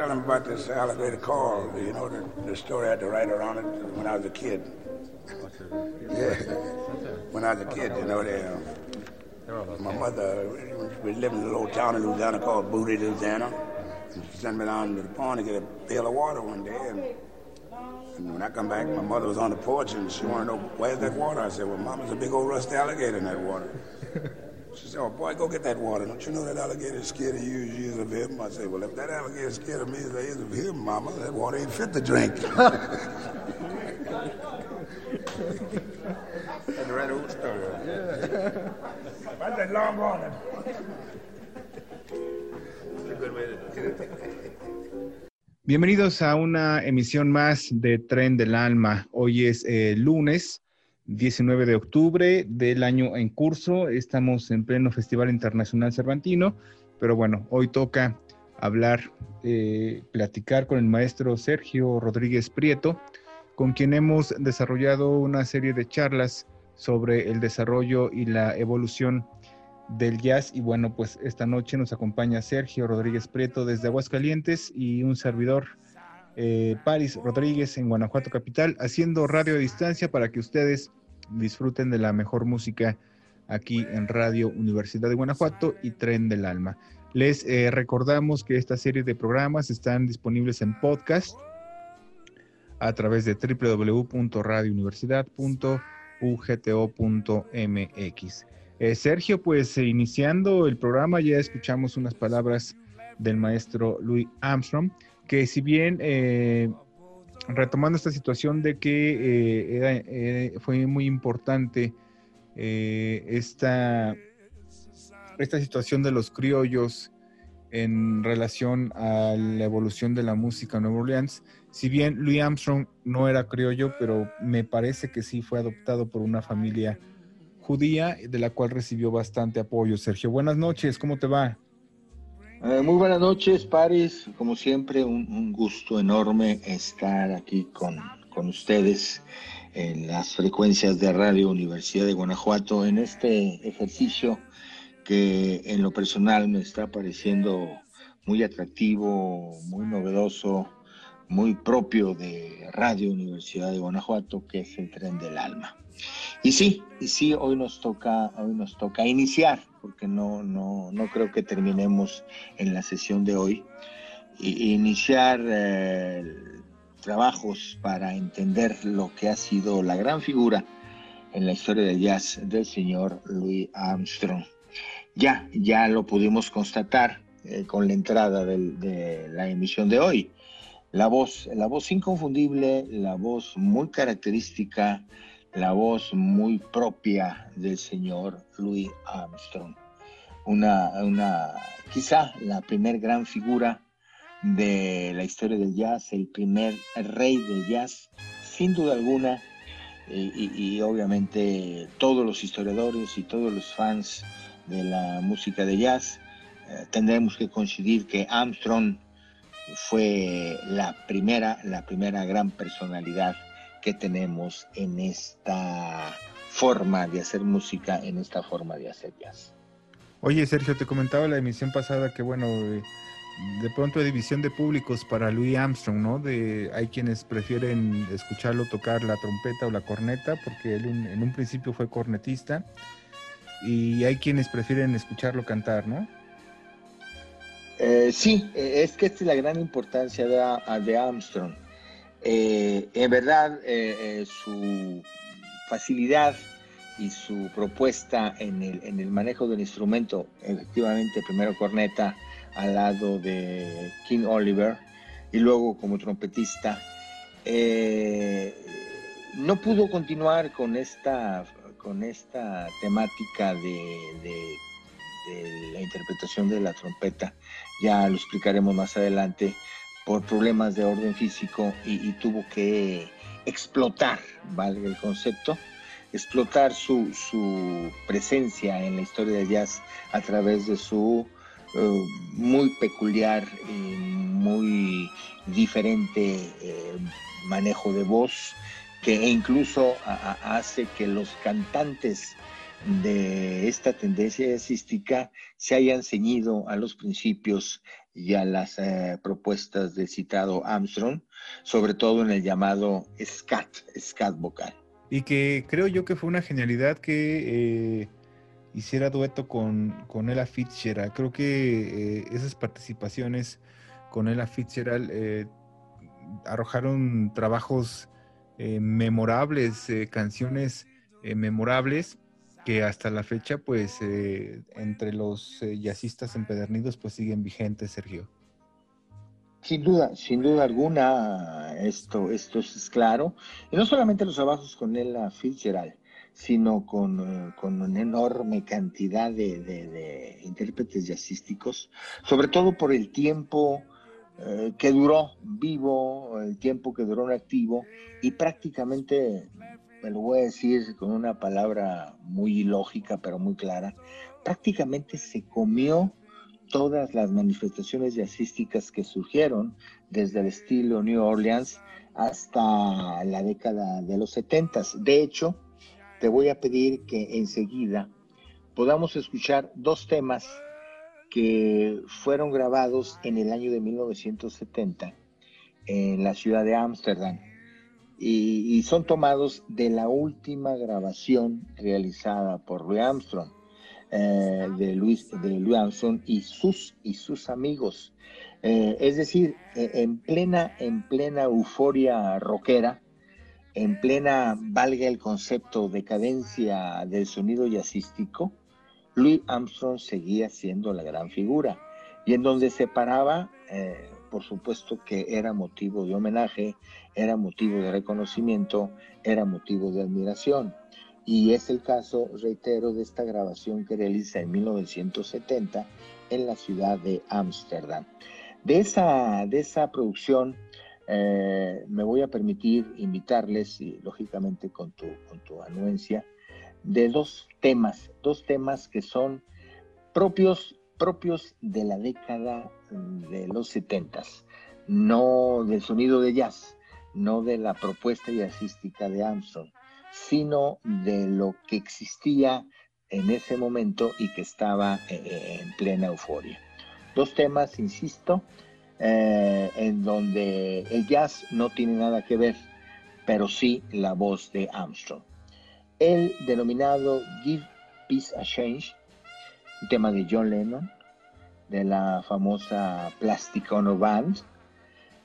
Telling him about this alligator call, you know, the, the story I had to write around it when I was a kid. Yeah, when I was a kid, you know, they, uh, my mother, we lived in a little town in Louisiana called Booty, Louisiana. And she sent me down to the pond to get a pail of water one day. And, and when I come back, my mother was on the porch and she wanted to know, where's that water? I said, well, Mom, there's a big old rusty alligator in that water. She said, oh, boy, go get that water. Don't you know that alligator is scared of you as you is of him? I said, well, if that alligator is scared of me as I is of him, Mama, that water ain't fit to drink. That's a right old story. Yeah. That's that long water. Bienvenidos a una emisión más de Tren del Alma. Hoy es eh, lunes 19 de octubre del año en curso. Estamos en pleno Festival Internacional Cervantino, pero bueno, hoy toca hablar, eh, platicar con el maestro Sergio Rodríguez Prieto, con quien hemos desarrollado una serie de charlas sobre el desarrollo y la evolución del jazz. Y bueno, pues esta noche nos acompaña Sergio Rodríguez Prieto desde Aguascalientes y un servidor, eh, Paris Rodríguez en Guanajuato Capital, haciendo radio a distancia para que ustedes disfruten de la mejor música aquí en Radio Universidad de Guanajuato y Tren del Alma. Les eh, recordamos que esta serie de programas están disponibles en podcast a través de www.radiouniversidad.ugto.mx. Eh, Sergio, pues eh, iniciando el programa ya escuchamos unas palabras del maestro Louis Armstrong, que si bien retomando esta situación de que eh, era, eh, fue muy importante eh, esta, esta situación de los criollos en relación a la evolución de la música en Nueva Orleans. Si bien Louis Armstrong no era criollo, pero me parece que sí fue adoptado por una familia judía de la cual recibió bastante apoyo. Sergio, buenas noches, ¿cómo te va? Eh, muy buenas noches, Paris. Como siempre, un, un gusto enorme estar aquí con, con, ustedes en las frecuencias de Radio Universidad de Guanajuato en este ejercicio que en lo personal me está pareciendo muy atractivo, muy novedoso, muy propio de Radio Universidad de Guanajuato, que es el tren del alma. Y sí, y sí, hoy nos toca, hoy nos toca iniciar, porque no, no, no creo que terminemos en la sesión de hoy, y, iniciar eh, trabajos para entender lo que ha sido la gran figura en la historia del jazz del señor Louis Armstrong. Ya, ya lo pudimos constatar eh, con la entrada del, de la emisión de hoy. La voz, la voz inconfundible, la voz muy característica, la voz muy propia del señor Louis Armstrong. Una, una, quizá la primer gran figura de la historia del jazz, el primer rey del jazz, sin duda alguna, y, obviamente todos los historiadores y todos los fans de la música de jazz eh, tendremos que coincidir que Armstrong fue la primera, la primera gran personalidad que tenemos en esta forma de hacer música, en esta forma de hacer jazz. Oye, Sergio, te comentaba la emisión pasada que, bueno, de, pronto hay división de públicos para Louis Armstrong, ¿no? De, hay quienes prefieren escucharlo tocar la trompeta o la corneta, porque él en, en un principio fue cornetista, y hay quienes prefieren escucharlo cantar, ¿no? Eh, sí, es que esta es la gran importancia de, de Armstrong. Eh, en verdad, eh, su facilidad y su propuesta en el, manejo del instrumento, efectivamente, primero corneta, al lado de King Oliver y luego como trompetista. Eh, no pudo continuar con esta, con esta temática de, la interpretación de la trompeta, ya lo explicaremos más adelante, por problemas de orden físico y, tuvo que explotar, valga el concepto, explotar su, presencia en la historia de jazz a través de su eh, muy peculiar y muy diferente eh, manejo de voz, que incluso hace que los cantantes de esta tendencia jazzística se hayan ceñido a los principios y a las eh, propuestas del citado Armstrong, sobre todo en el llamado scat, scat vocal. Y que creo yo que fue una genialidad que eh, hiciera dueto con, con Ella Fitzgerald. Creo que eh, esas participaciones con Ella Fitzgerald arrojaron trabajos memorables, canciones memorables que hasta la fecha, pues, eh, entre los eh, empedernidos, pues siguen vigentes, Sergio. Sin duda, sin duda alguna, esto, esto es claro. Y no solamente los trabajos con Ella Fitzgerald, sino con, eh, con una enorme cantidad de, de, intérpretes jazzísticos, sobre todo por el tiempo que duró vivo, el tiempo que duró en activo, y prácticamente me lo voy a decir con una palabra muy ilógica, pero muy clara, prácticamente se comió todas las manifestaciones jazzísticas que surgieron desde el estilo New Orleans hasta la década de los 70. De hecho, te voy a pedir que enseguida podamos escuchar dos temas que fueron grabados en el año de 1970 en la ciudad de Ámsterdam y, son tomados de la última grabación realizada por Louis Armstrong, eh, de, de Louis Armstrong y sus, y sus amigos. Eh, es decir, e, en plena, en plena euforia rockera, en plena, valga el concepto, decadencia del sonido jazzístico, Louis Armstrong seguía siendo la gran figura y en donde se paraba eh, por supuesto que era motivo de homenaje, era motivo de reconocimiento, era motivo de admiración. Y es el caso, reitero, de esta grabación que realiza en 1970 en la ciudad de Ámsterdam. De esa, de esa producción eh, me voy a permitir invitarles, y lógicamente con tu, con tu anuencia, de dos temas, dos temas que son propios propios de la década de los setentas, no del sonido de jazz, no de la propuesta jazzística de Armstrong, sino de lo que existía en ese momento y que estaba eh, eh, en plena euforia. Dos temas, insisto, eh, en donde el jazz no tiene nada que ver, pero sí la voz de Armstrong. El denominado Give Peace a Change un tema de John Lennon, de la famosa Plastic Ono Band,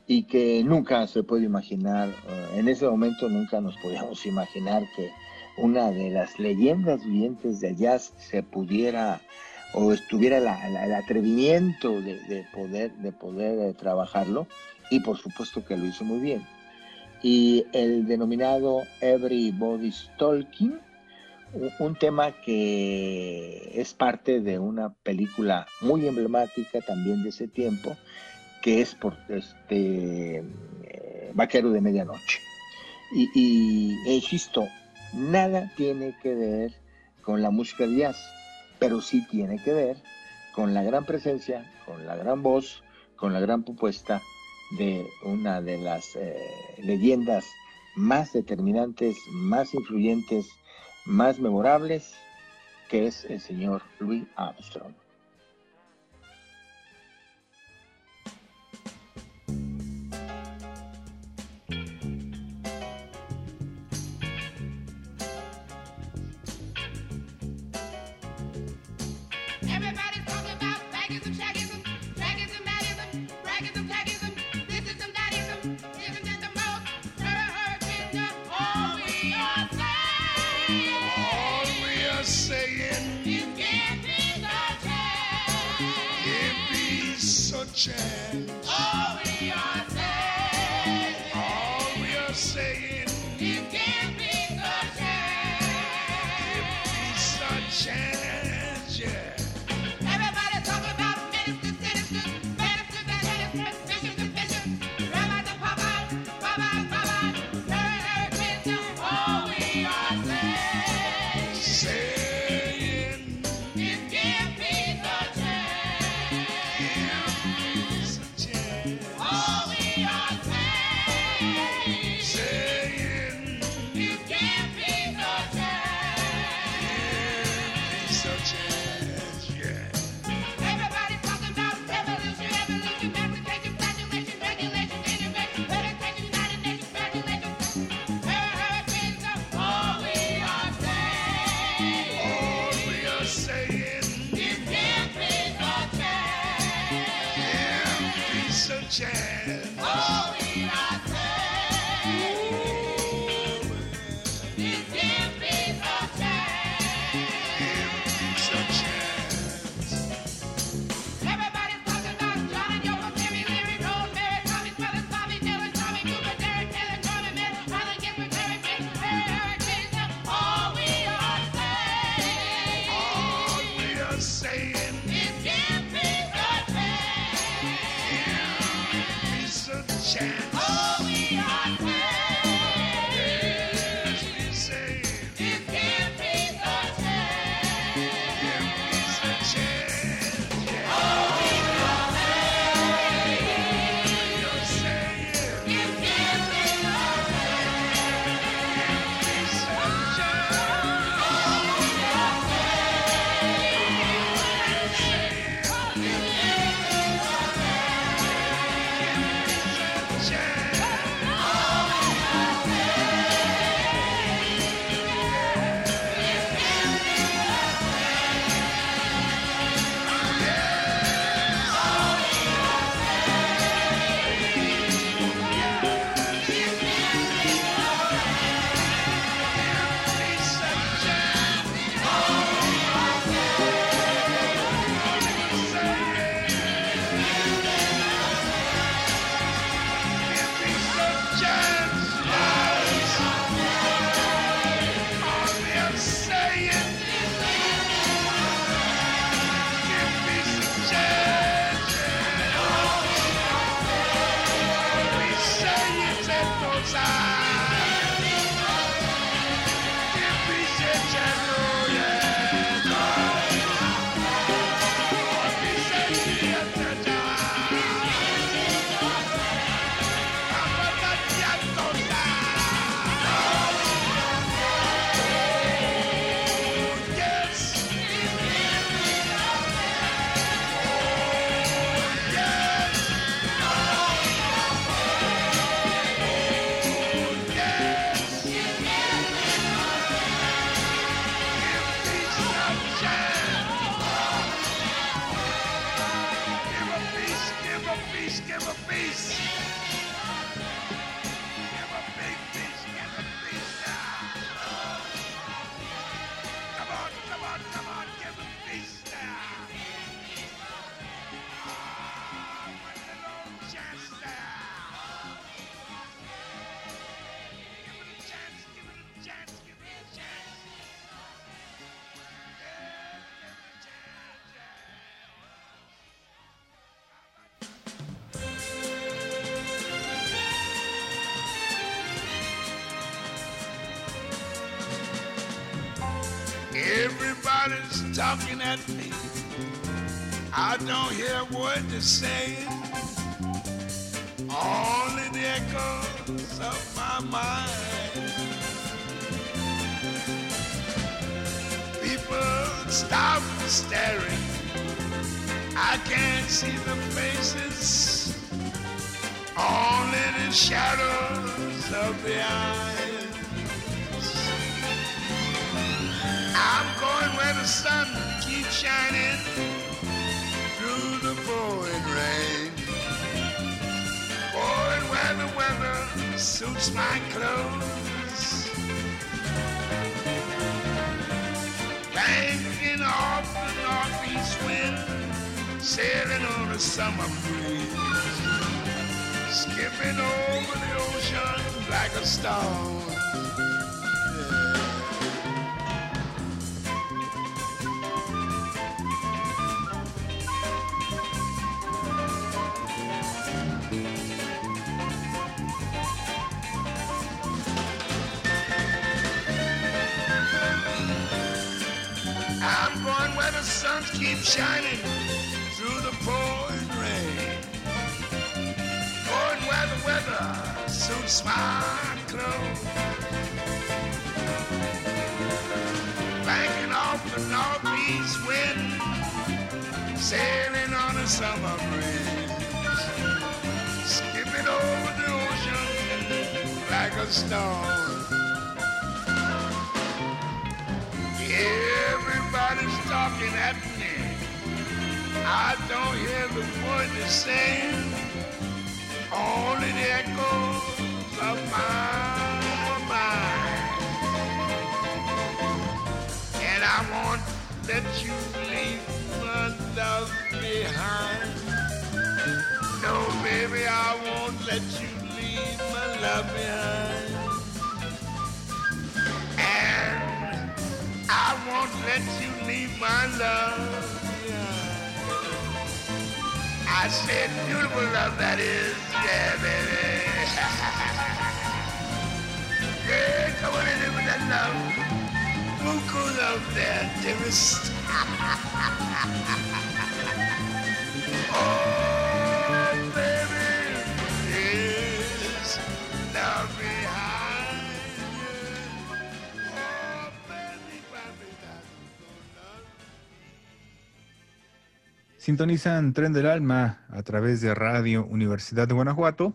y que nunca se puede imaginar, eh, en ese momento nunca nos podíamos imaginar que una de las leyendas vivientes de jazz se pudiera o estuviera el atrevimiento de, poder, de poder eh, trabajarlo y por supuesto que lo hizo muy bien. Y el denominado Everybody's Talking, un tema que es parte de una película muy emblemática también de ese tiempo, que es por este eh, Vaquero de Medianoche. Y, e insisto, nada tiene que ver con la música de jazz, pero sí tiene que ver con la gran presencia, con la gran voz, con la gran propuesta de una de las eh, leyendas más determinantes, más influyentes más memorables, que es el señor Louis Armstrong. just saying you give me the chance. Give me such a chance. Oh, don't hear what they're saying. Only the echoes of my mind. People stop staring. I can't see the faces. Only the shadows of the eyes. I'm going where the sun keeps shining weather suits my clothes. Banking off the northeast wind, sailing on a summer breeze, skipping over the ocean like a star. Sun keeps shining through the pouring rain. Going where the weather suits my clothes. Banking off the northeast wind, sailing on a summer breeze, skipping over the ocean like a storm. Everybody's talking at. I don't hear the voices saying, only the echoes of my mind. And I won't let you leave my love behind. No, baby, I won't let you leave my love behind. And I won't let you leave my love. I said beautiful love that is, yeah, baby. yeah, come on in with that love. Buku love there, dearest. oh, Sintonizan Tren del Alma a través de Radio Universidad de Guanajuato.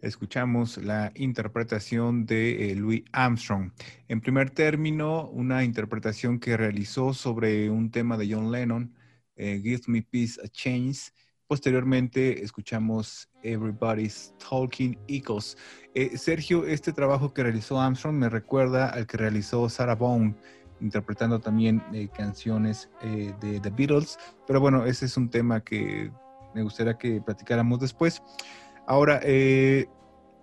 Escuchamos la interpretación de eh, Louis Armstrong. En primer término, una interpretación que realizó sobre un tema de John Lennon, eh, Give Me Peace a Chance. Posteriormente escuchamos Everybody's Talking Eagles. Eh, Sergio, este trabajo que realizó Armstrong me recuerda al que realizó Sarah Vaughan interpretando también eh, canciones eh, de The Beatles. Pero bueno, ese es un tema que me gustaría que platicáramos después. Ahora, eh,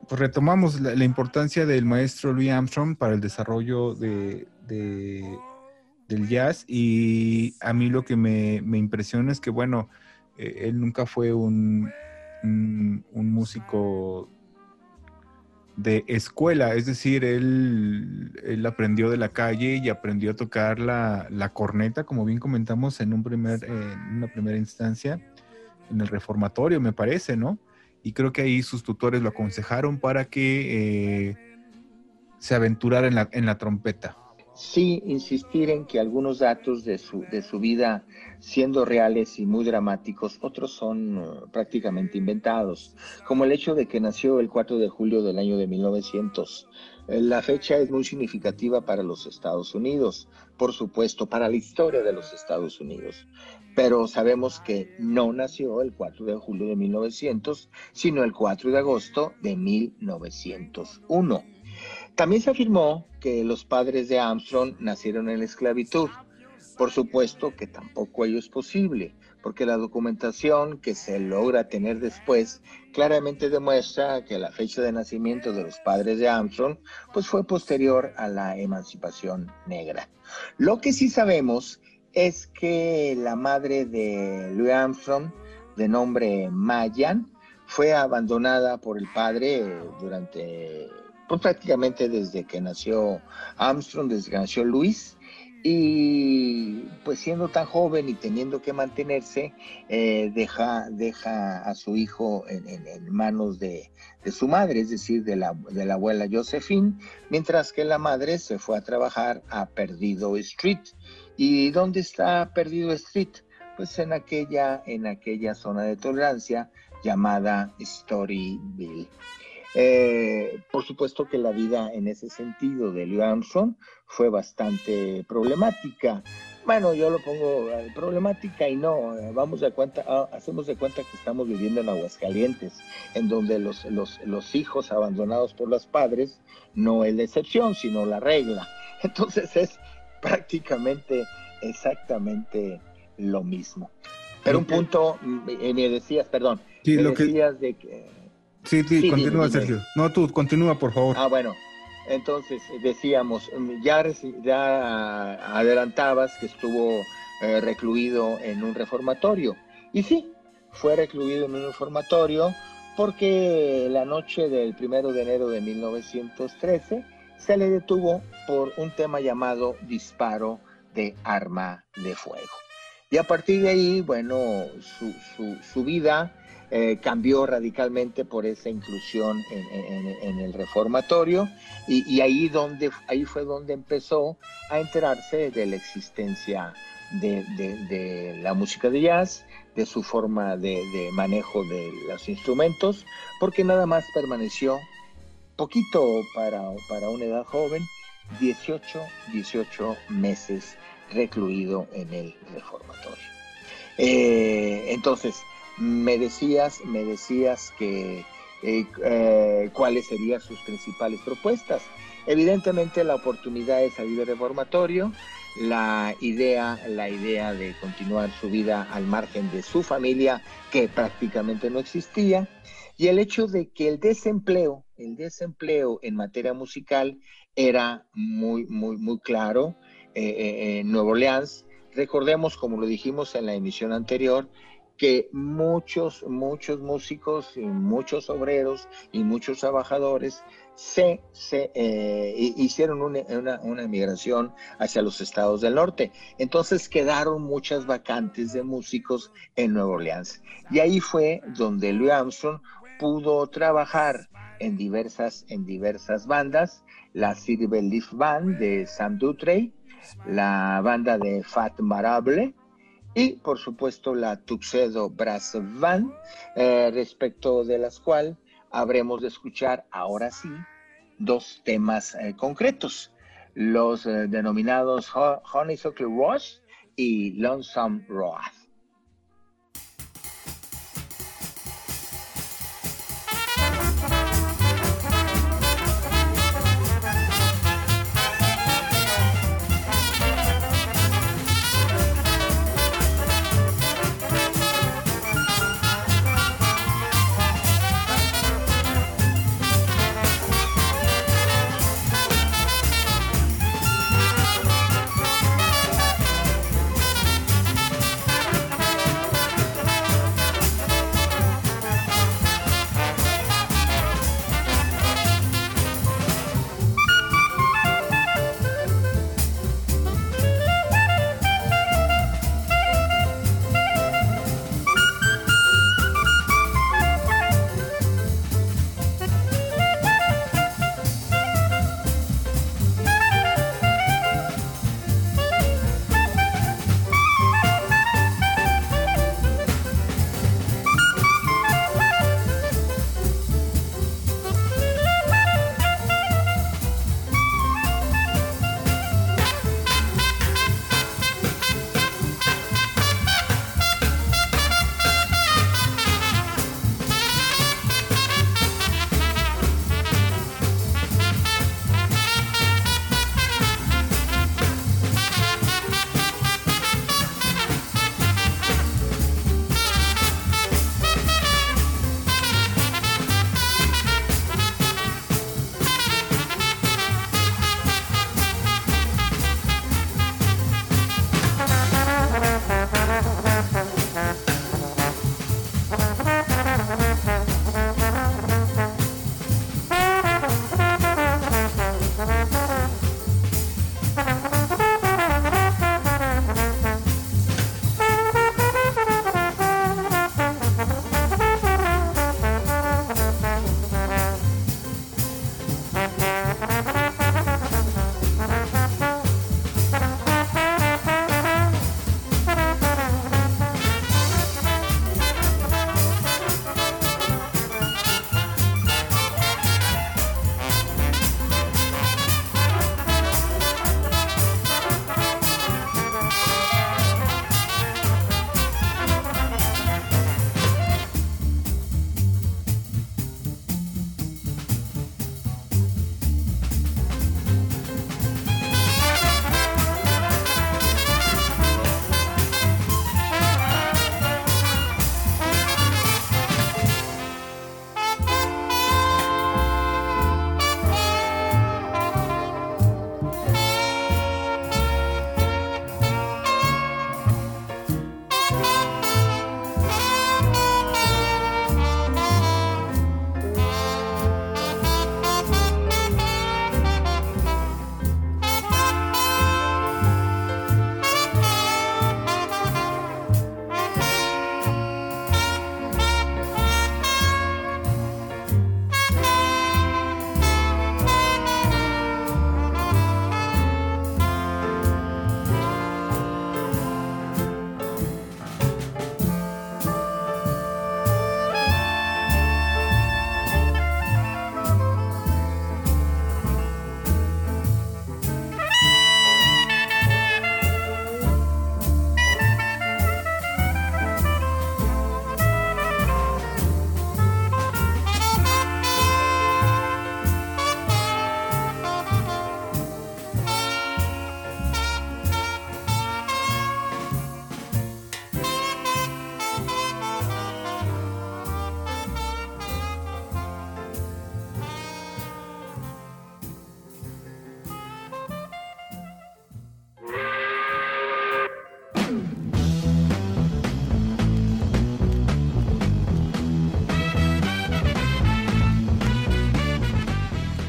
pues retomamos la, importancia del maestro Louis Armstrong para el desarrollo de, de- del jazz y a mí lo que me, impresiona es que, bueno, él nunca fue un músico de escuela, es decir, él, él aprendió de la calle y aprendió a tocar la, la corneta, como bien comentamos en, un primer, eh, en una primera instancia, en el reformatorio, me parece, ¿no? Y creo que ahí sus tutores lo aconsejaron para que eh, se aventurara en la, en la trompeta. Sí, insistir en que algunos datos de su, de su vida, siendo reales y muy dramáticos, otros son eh, prácticamente inventados, como el hecho de que nació el 4 de julio del año de 1900. Eh, La fecha es muy significativa para los Estados Unidos, por supuesto, para la historia de los Estados Unidos, pero sabemos que no nació el 4 de julio de 1900, sino el 4 de agosto de 1901. También se afirmó que los padres de Armstrong nacieron en la esclavitud. Por supuesto que tampoco ello es posible, porque la documentación que se logra tener después claramente demuestra que la fecha de nacimiento de los padres de Armstrong pues fue posterior a la emancipación negra. Lo que sí sabemos es que la madre de Louis Armstrong, de nombre Mayan, fue abandonada por el padre durante pues prácticamente desde que nació Armstrong, desde que nació Luis, y pues siendo tan joven y teniendo que mantenerse, eh, deja, deja a su hijo en, manos de, de su madre, es decir, de la, de la abuela Josephine, mientras que la madre se fue a trabajar a Perdido Street. ¿Y dónde está Perdido Street? Pues en aquella, en aquella zona de tolerancia llamada Storyville. Eh, por supuesto que la vida en ese sentido de Louis Armstrong fue bastante problemática. Bueno, yo lo pongo eh, problemática y no, eh, vamos de cuenta, ah, hacemos de cuenta que estamos viviendo en Aguascalientes, en donde los, los, los hijos abandonados por los padres no es la excepción, sino la regla. Entonces es prácticamente exactamente lo mismo. Pero un punto, me, me decías, perdón, Sí, me lo que- decías de que... Sí, sí, Sí, continúa, dime, dime. Sergio. No, tú, continúa, por favor. Ah, bueno, entonces eh, decíamos, mm, ya, adelantabas que estuvo eh, recluido en un reformatorio. Y sí, fue recluido en un reformatorio porque la noche del primero de enero de 1913 se le detuvo por un tema llamado disparo de arma de fuego. Y a partir de ahí, bueno, su, su- su vida eh, cambió radicalmente por esa inclusión en, el reformatorio y, ahí, donde, ahí fue donde empezó a enterarse de la existencia de, la música de jazz, de su forma de, de manejo de los instrumentos, porque nada más permaneció poquito para, para una edad joven, 18, 18 meses recluido en el reformatorio. Eh, entonces, me decías, me decías que eh, eh, cuáles serían sus principales propuestas. Evidentemente la oportunidad de salir del reformatorio, la idea, la idea de continuar su vida al margen de su familia, que prácticamente no existía, y el hecho de que el desempleo, el desempleo en materia musical era muy, muy, muy claro eh, en Nueva Orleans. Recordemos, como lo dijimos en la emisión anterior, que muchos, muchos músicos y muchos obreros y muchos trabajadores se, se eh, hi- hicieron una, una, migración hacia los estados del norte. Entonces quedaron muchas vacantes de músicos en Nueva Orleans. Y ahí fue donde Louis Armstrong pudo trabajar en diversas, en diversas bandas, la Silver Leaf Band de Sam Dutrey, la banda de Fat Marable, y por supuesto la Tuxedo Brass Band, eh, respecto de las cuales habremos de escuchar ahora sí dos temas eh, concretos, los eh, denominados Ho- Honeysuckle Rush y Lonesome Road.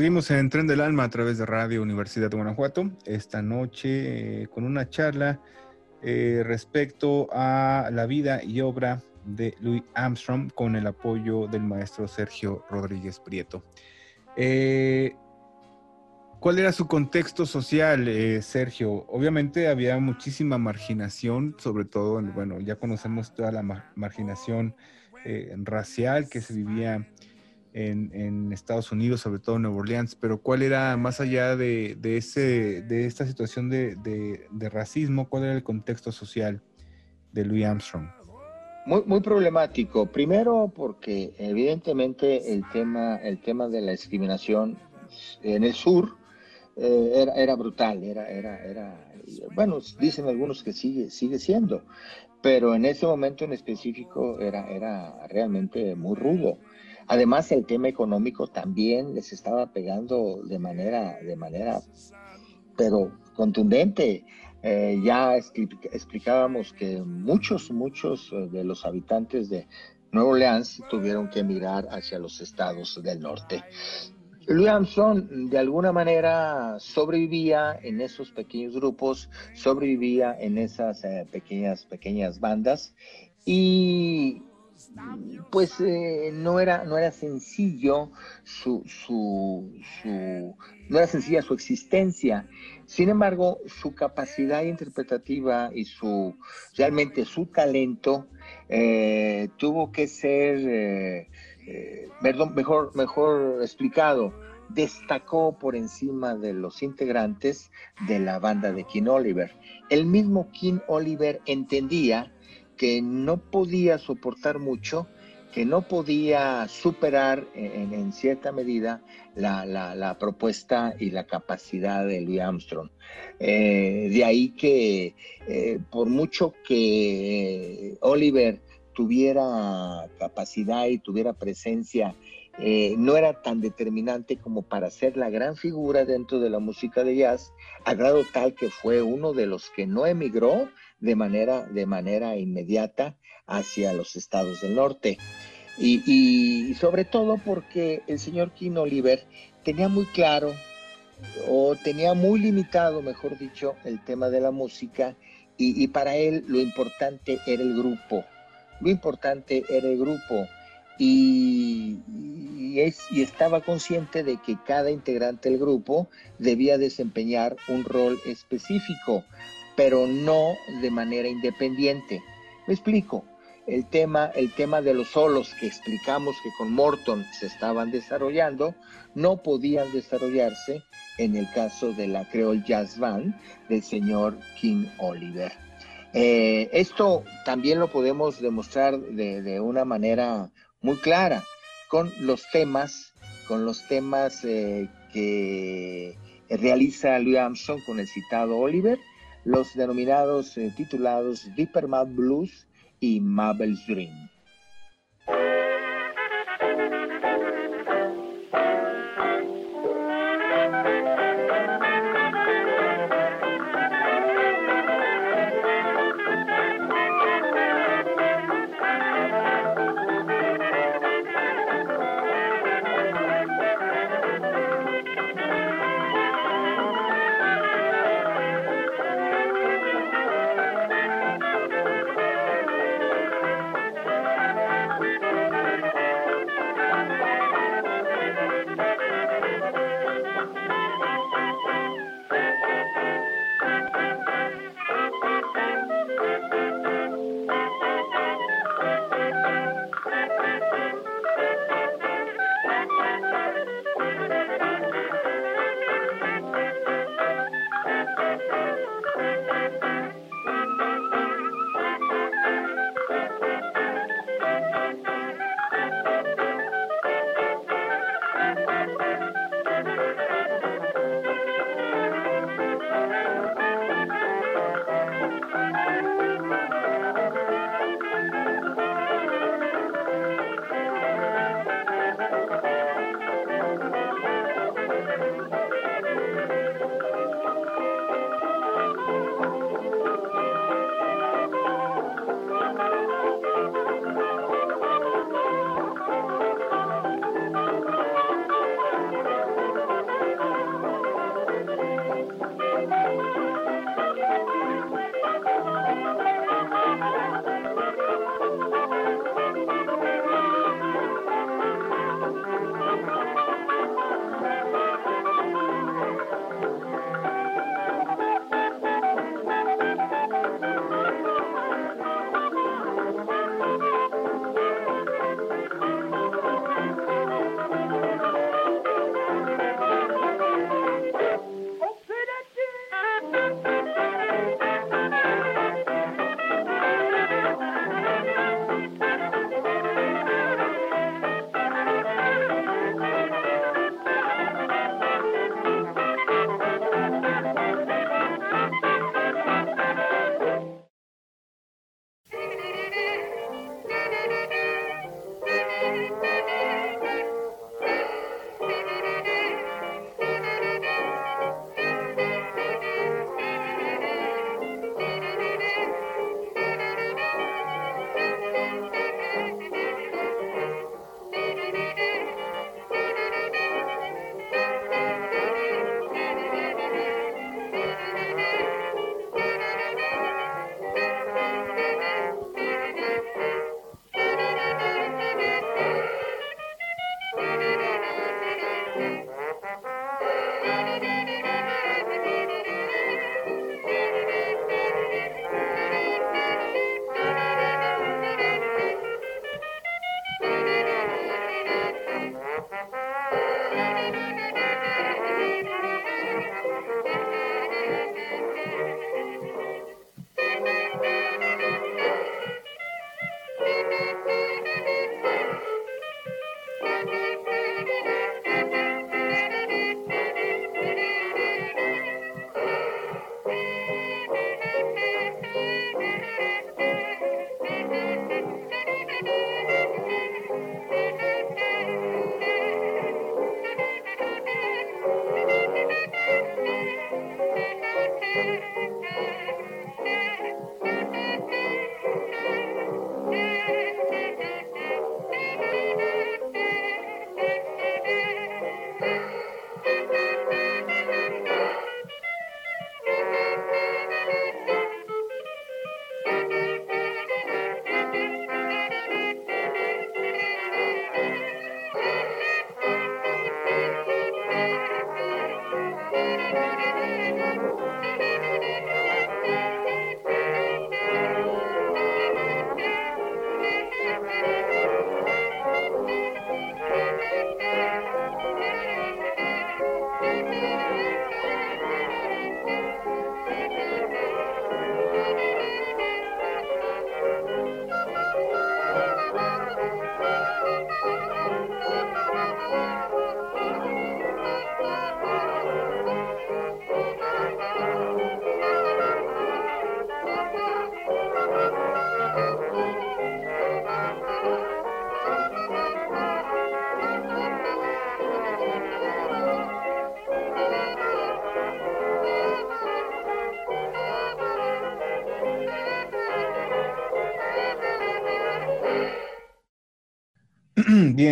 Seguimos en Tren del Alma a través de Radio Universidad de Guanajuato. Esta noche eh, con una charla eh, respecto a la vida y obra de Louis Armstrong con el apoyo del maestro Sergio Rodríguez Prieto. Eh, ¿Cuál era su contexto social, Sergio? Obviamente había muchísima marginación, sobre todo, bueno, ya conocemos toda la marginación racial que se vivía en, Estados Unidos, sobre todo en Nueva Orleans, pero ¿cuál era, más allá de, ese, de esta situación de, racismo, cuál era el contexto social de Louis Armstrong? Muy, muy problemático. Primero porque evidentemente el tema, el tema de la discriminación en el sur eh, era, era, brutal, era, era, era, bueno, dicen algunos que sigue, sigue siendo, pero en ese momento en específico era, era realmente muy rudo. Además, el tema económico también les estaba pegando de manera, de manera, pero contundente. Eh, ya explicábamos que muchos, muchos eh, de los habitantes de Nueva Orleans tuvieron que mirar hacia los estados del norte. Louis Armstrong de alguna manera sobrevivía en esos pequeños grupos, sobrevivía en esas eh, pequeñas, pequeñas bandas y pues eh, no, era, no era sencillo su, su, no era sencilla su existencia. Sin embargo, su capacidad interpretativa y su realmente su talento eh, tuvo que ser, eh, mejor, mejor explicado, destacó por encima de los integrantes de la banda de King Oliver. El mismo King Oliver entendía que no podía soportar mucho, que no podía superar en, cierta medida la, propuesta y la capacidad de Louis Armstrong. Eh, de ahí que eh, por mucho que Oliver tuviera capacidad y tuviera presencia, eh, no era tan determinante como para ser la gran figura dentro de la música de jazz, a grado tal que fue uno de los que no emigró, de manera, de manera inmediata hacia los estados del norte. Y, sobre todo porque el señor King Oliver tenía muy claro, o tenía muy limitado, mejor dicho, el tema de la música, y, para él lo importante era el grupo, lo importante era el grupo. Y, es, y, estaba consciente de que cada integrante del grupo debía desempeñar un rol específico pero no de manera independiente. Me explico. El tema, el tema de los solos que explicamos que con Morton se estaban desarrollando, no podían desarrollarse en el caso de la Creole Jazz Band del señor King Oliver. Eh, esto también lo podemos demostrar de, una manera muy clara con los temas, con los temas eh, que realiza Louis Armstrong con el citado Oliver los denominados eh, titulados Deeper Mad Blues y Mabel's Dream.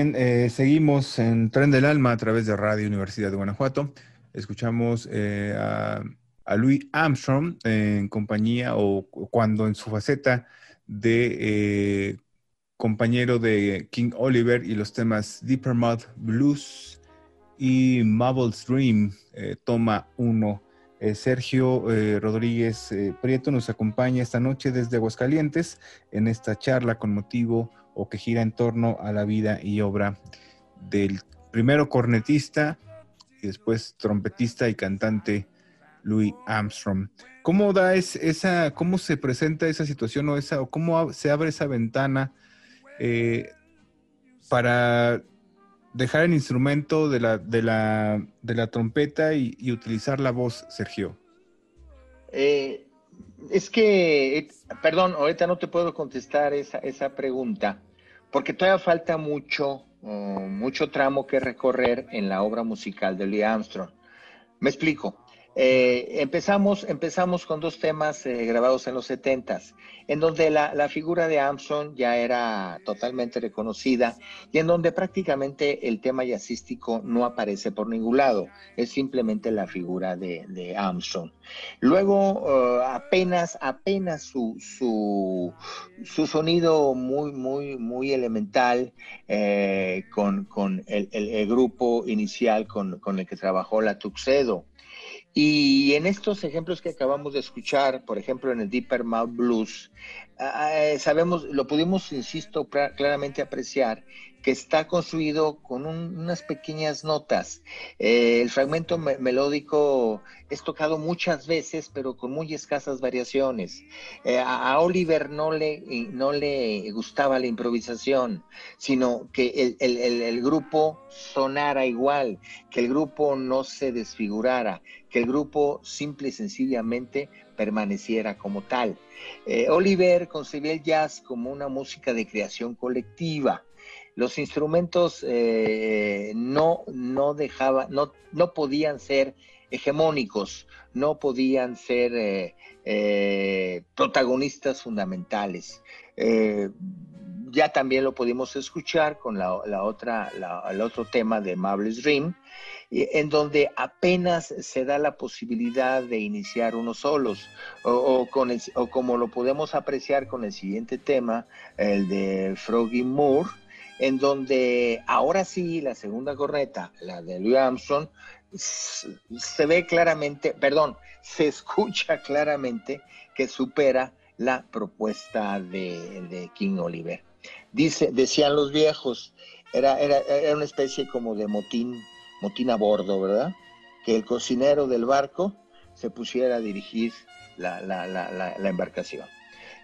Eh, seguimos en Tren del Alma a través de Radio Universidad de Guanajuato. Escuchamos eh, a, a, Louis Armstrong en compañía o cuando en su faceta de eh, compañero de King Oliver y los temas Deeper Mud Blues y Mabel's Dream, toma uno. Sergio Rodríguez Prieto nos acompaña esta noche desde Aguascalientes en esta charla con motivo o que gira en torno a la vida y obra del primero cornetista y después trompetista y cantante Louis Armstrong. ¿Cómo da esa, cómo se presenta esa situación o esa, o cómo se abre esa ventana eh, para dejar el instrumento de la, de la, de la trompeta y, utilizar la voz, Sergio? Eh, es que, eh, perdón, ahorita no te puedo contestar esa, esa pregunta porque todavía falta mucho, uh, mucho tramo que recorrer en la obra musical de Lee Armstrong. Me explico. Eh, empezamos, empezamos con dos temas eh, grabados en los 70 en donde la, figura de Armstrong ya era totalmente reconocida y en donde prácticamente el tema jazzístico no aparece por ningún lado, es simplemente la figura de, Armstrong. Luego, uh, apenas, apenas su, su, sonido muy, muy, muy elemental eh, con, el, grupo inicial con, con el que trabajó la Tuxedo. Y en estos ejemplos que acabamos de escuchar, por ejemplo en el Deeper Mouth Blues, ah, eh, sabemos, lo pudimos, insisto, claramente apreciar que está construido con unas pequeñas notas. Eh, el fragmento melódico es tocado muchas veces, pero con muy escasas variaciones. Eh, a, Oliver no le, no le gustaba la improvisación, sino que el, grupo sonara igual, que el grupo no se desfigurara, que el grupo simple y sencillamente permaneciera como tal. Eh, Oliver concebía el jazz como una música de creación colectiva los instrumentos eh, no, no dejaban, no, no podían ser hegemónicos, no podían ser eh, eh, protagonistas fundamentales. ya también lo pudimos escuchar con la, otra, el otro tema de Marvelous Dream, en donde apenas se da la posibilidad de iniciar unos solos, o, con o como lo podemos apreciar con el siguiente tema, el de Froggy Moore, en donde ahora sí la segunda corneta, la de Louis Armstrong, se ve claramente, perdón, se escucha claramente que supera la propuesta de, King Oliver. Dice, decían los viejos, era, era, una especie como de motín, motín a bordo, ¿verdad? Que el cocinero del barco se pusiera a dirigir la, la embarcación.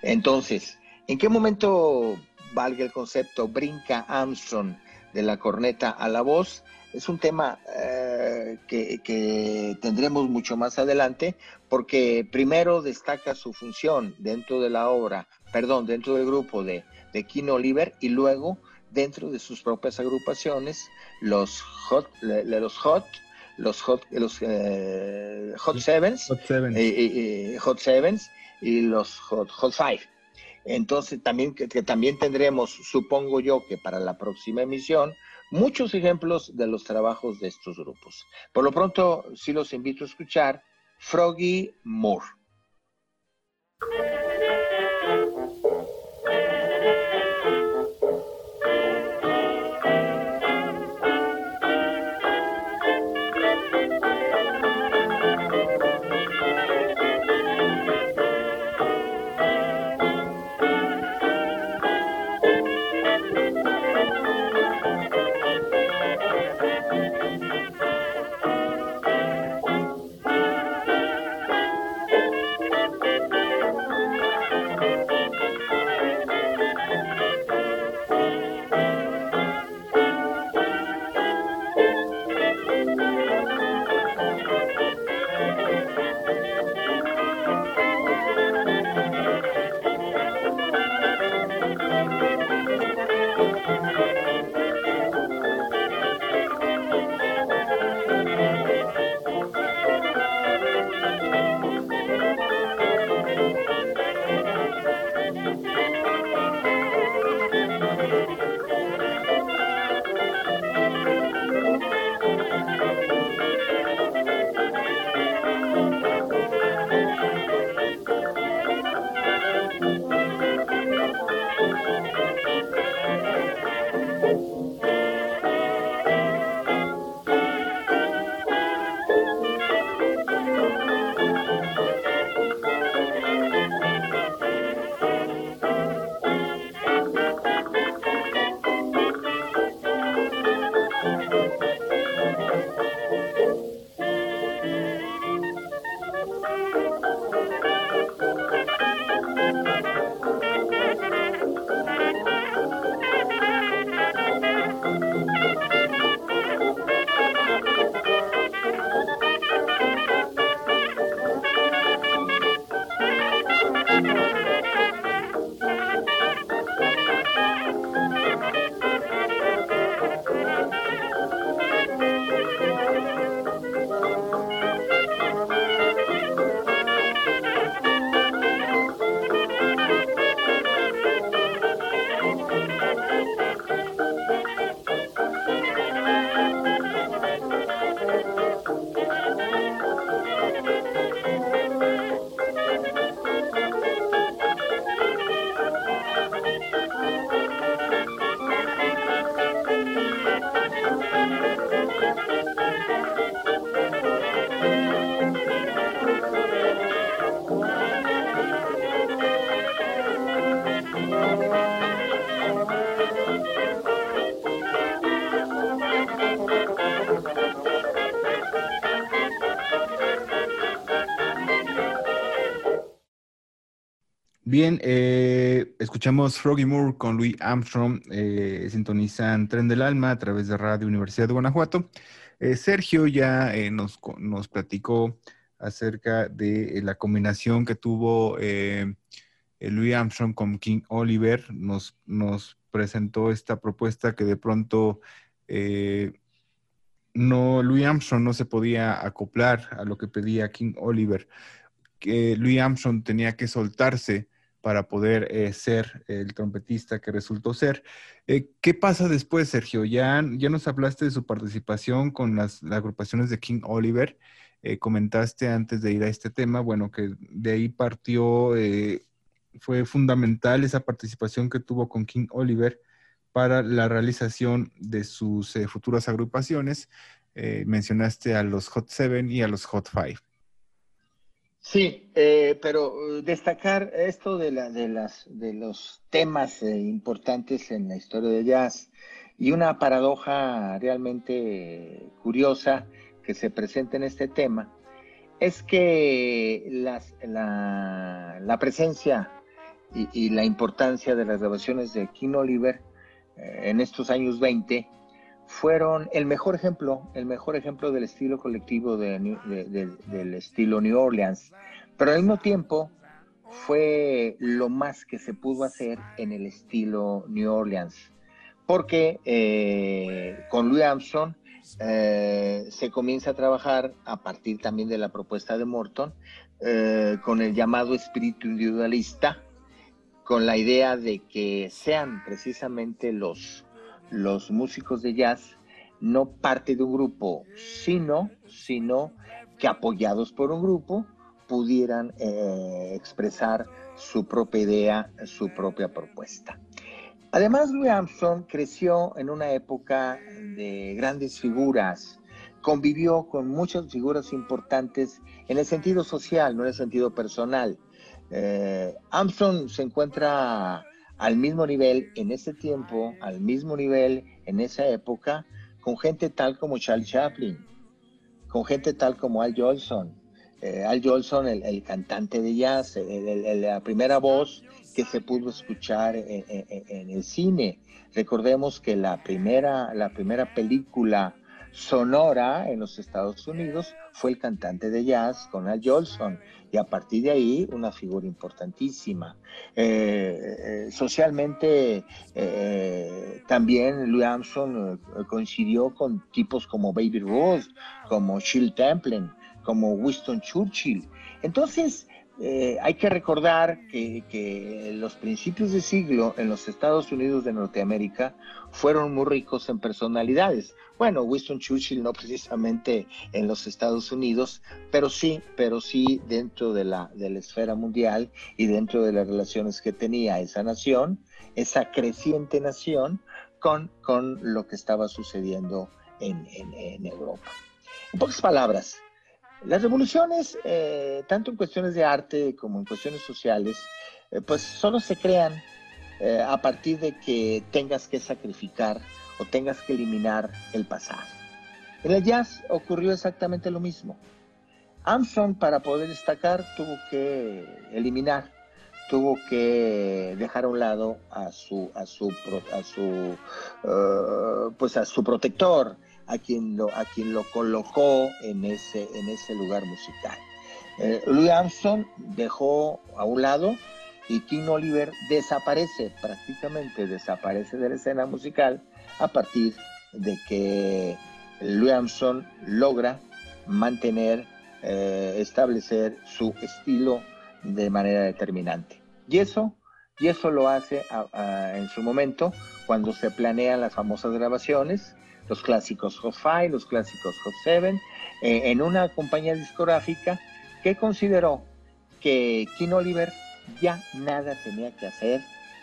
Entonces, ¿en qué momento valga el concepto, brinca Armstrong de la corneta a la voz, es un tema eh, que, tendremos mucho más adelante, porque primero destaca su función dentro de la obra, perdón, dentro del grupo de, de Kino Oliver y luego dentro de sus propias agrupaciones, los Hot, los Hot, los Hot, los, eh, hot Sevens, hot Sevens. Y, hot Sevens y los Hot, hot Five. Entonces, también, que, también tendremos, supongo yo, que para la próxima emisión, muchos ejemplos de los trabajos de estos grupos. Por lo pronto, sí los invito a escuchar Froggy Moore. Bien, eh, escuchamos Froggy Moore con Louis Armstrong, eh, sintonizan Tren del Alma a través de Radio Universidad de Guanajuato. Eh, Sergio ya nos, nos, platicó acerca de la combinación que tuvo Louis Armstrong con King Oliver, nos, nos presentó esta propuesta que de pronto no, Louis Armstrong no se podía acoplar a lo que pedía King Oliver, que Louis Armstrong tenía que soltarse para poder eh, ser el trompetista que resultó ser. Eh, ¿Qué pasa después, Sergio? Ya, ya nos hablaste de su participación con las, agrupaciones de King Oliver. Eh, comentaste antes de ir a este tema, bueno, que de ahí partió, fue fundamental esa participación que tuvo con King Oliver para la realización de sus futuras agrupaciones. mencionaste a los Hot Seven y a los Hot Five. Sí, eh, pero uh, destacar esto de, la, de, las, de los temas eh, importantes en la historia del jazz. Y una paradoja realmente curiosa que se presenta en este tema es que las, la, la, presencia y, y, la importancia de las grabaciones de King Oliver eh, en estos años 20 fueron el mejor ejemplo, el mejor ejemplo del estilo colectivo del estilo New Orleans, pero al mismo tiempo fue lo más que se pudo hacer en el estilo New Orleans, porque eh, con Louis Armstrong eh, se comienza a trabajar a partir también de la propuesta de Morton eh, con el llamado espíritu individualista, con la idea de que sean precisamente los los músicos de jazz no parte de un grupo, sino, sino que apoyados por un grupo pudieran eh, expresar su propia idea, su propia propuesta. Además, Louis Armstrong creció en una época de grandes figuras, convivió con muchas figuras importantes en el sentido social, no en el sentido personal. Eh, se encuentra al mismo nivel en ese tiempo, al mismo nivel en esa época, con gente tal como Charlie Chaplin, con gente tal como Al Jolson. Eh, Al Jolson, el, cantante de jazz, la primera voz que se pudo escuchar en, el cine. Recordemos que la primera, la primera película sonora en los Estados Unidos fue el cantante de jazz con Al Jolson y a partir de ahí una figura importantísima. Eh, eh, socialmente eh, también Louis Armstrong coincidió con tipos como Baby Rose, como Shirley Temple, como Winston Churchill. Entonces, eh, hay que recordar que, los principios de siglo en los Estados Unidos de Norteamérica fueron muy ricos en personalidades. Bueno, Winston Churchill no precisamente en los Estados Unidos, pero sí, pero sí dentro de la, esfera mundial y dentro de las relaciones que tenía esa nación, esa creciente nación, con, con lo que estaba sucediendo en, en Europa. En pocas palabras, las revoluciones, eh, tanto en cuestiones de arte como en cuestiones sociales, eh, pues solo se crean eh, a partir de que tengas que sacrificar o tengas que eliminar el pasado. En el jazz ocurrió exactamente lo mismo. Armstrong para poder destacar tuvo que eliminar, tuvo que dejar a un lado a su, a su, a su, pues a su protector, a quien lo, a quien lo colocó en ese, en ese lugar musical. Eh, Louis Armstrong dejó a un lado y King Oliver desaparece, prácticamente desaparece de la escena musical a partir de que Louis Armstrong logra mantener, eh, establecer su estilo de manera determinante. Y eso, y eso lo hace en su momento cuando se planean las famosas grabaciones los clásicos Hot Five, los clásicos Hot Seven, eh, en una compañía discográfica que consideró que King Oliver ya nada tenía que hacer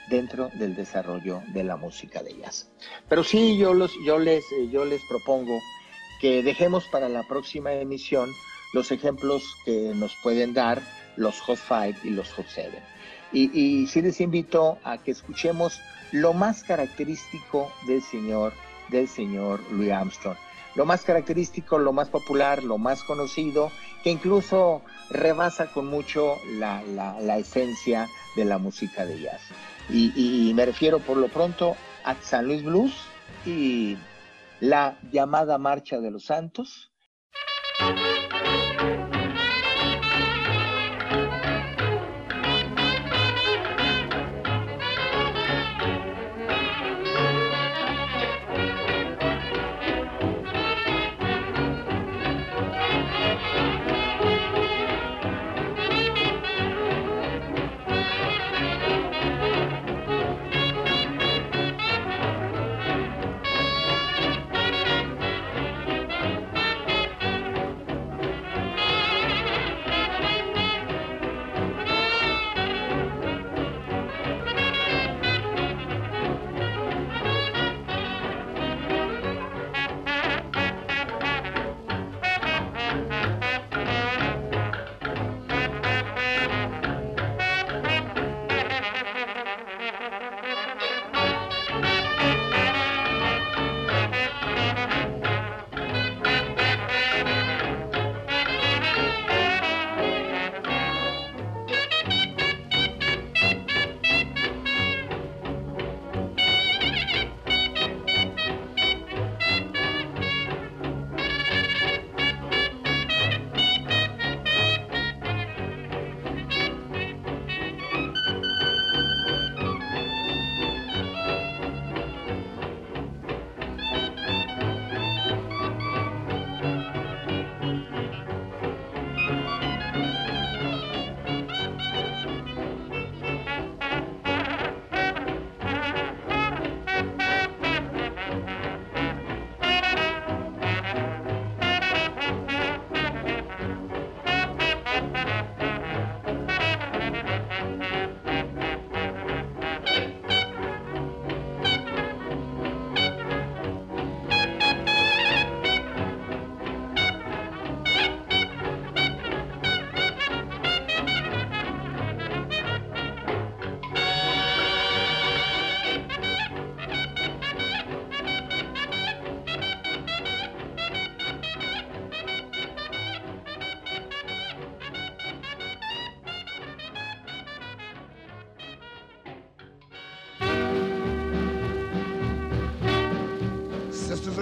dentro del desarrollo de la música de jazz. Pero sí, yo, los, yo, les, eh, yo les propongo que dejemos para la próxima emisión los ejemplos que nos pueden dar los Hot Five y los Hot Seven. Y, y sí les invito a que escuchemos lo más característico del señor, del señor Louis Armstrong. Lo más característico, lo más popular, lo más conocido, que incluso rebasa con mucho la, la- esencia de la música de jazz. Y me refiero por lo pronto a San Luis Blues y la llamada Marcha de los Santos,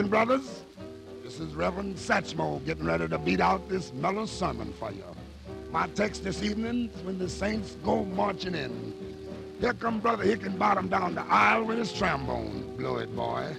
Brothers, this is Reverend Satchmo getting ready to beat out this mellow sermon for you. My text this evening is when the saints go marching in. Here come Brother Hickenbottom down the aisle with his trombone. Blow it, boy.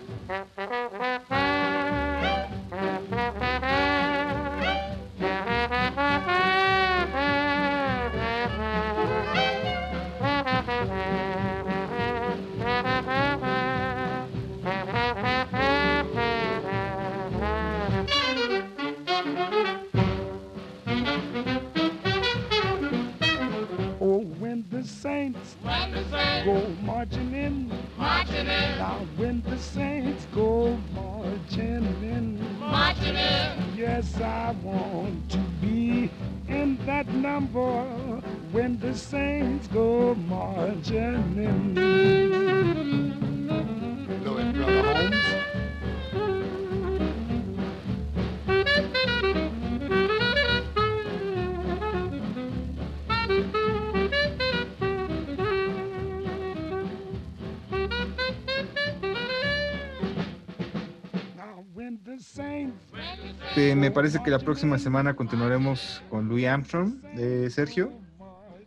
Parece que la próxima semana continuaremos con Louis Armstrong. Eh, Sergio.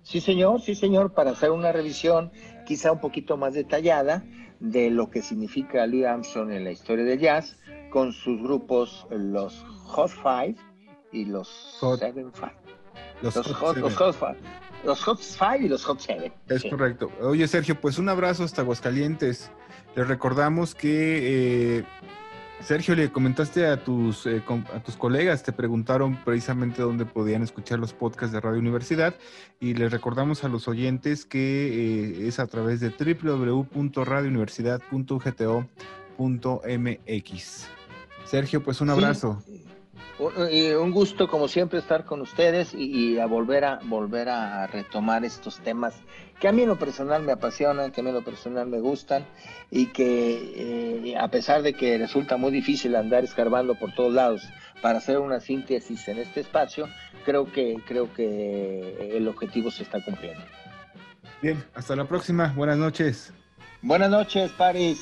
Sí, señor, sí, señor, para hacer una revisión quizá un poquito más detallada de lo que significa Louis Armstrong en la historia del jazz, con sus grupos, los Hot Five y los Hot- Seven Five. Los Los Hot los. Hot Five. Los Hot Five y los Hot Seven. Es Sí. correcto. Oye, Sergio, pues un abrazo hasta Aguascalientes. Les recordamos que, eh, Sergio, le comentaste a tus, eh, com- a tus colegas, te preguntaron precisamente dónde podían escuchar los podcasts de Radio Universidad y les recordamos a los oyentes que eh, es a través de www.radiouniversidad.gto.mx. Sergio, pues un Sí. Un gusto, como siempre, estar con ustedes y, a volver a volver a retomar estos temas que a mí en lo personal me apasionan, que a mí en lo personal me gustan y que eh, a pesar de que resulta muy difícil andar escarbando por todos lados para hacer una síntesis en este espacio, creo que creo que el objetivo se está cumpliendo. Bien, hasta la próxima. Buenas noches. Buenas noches, Paris.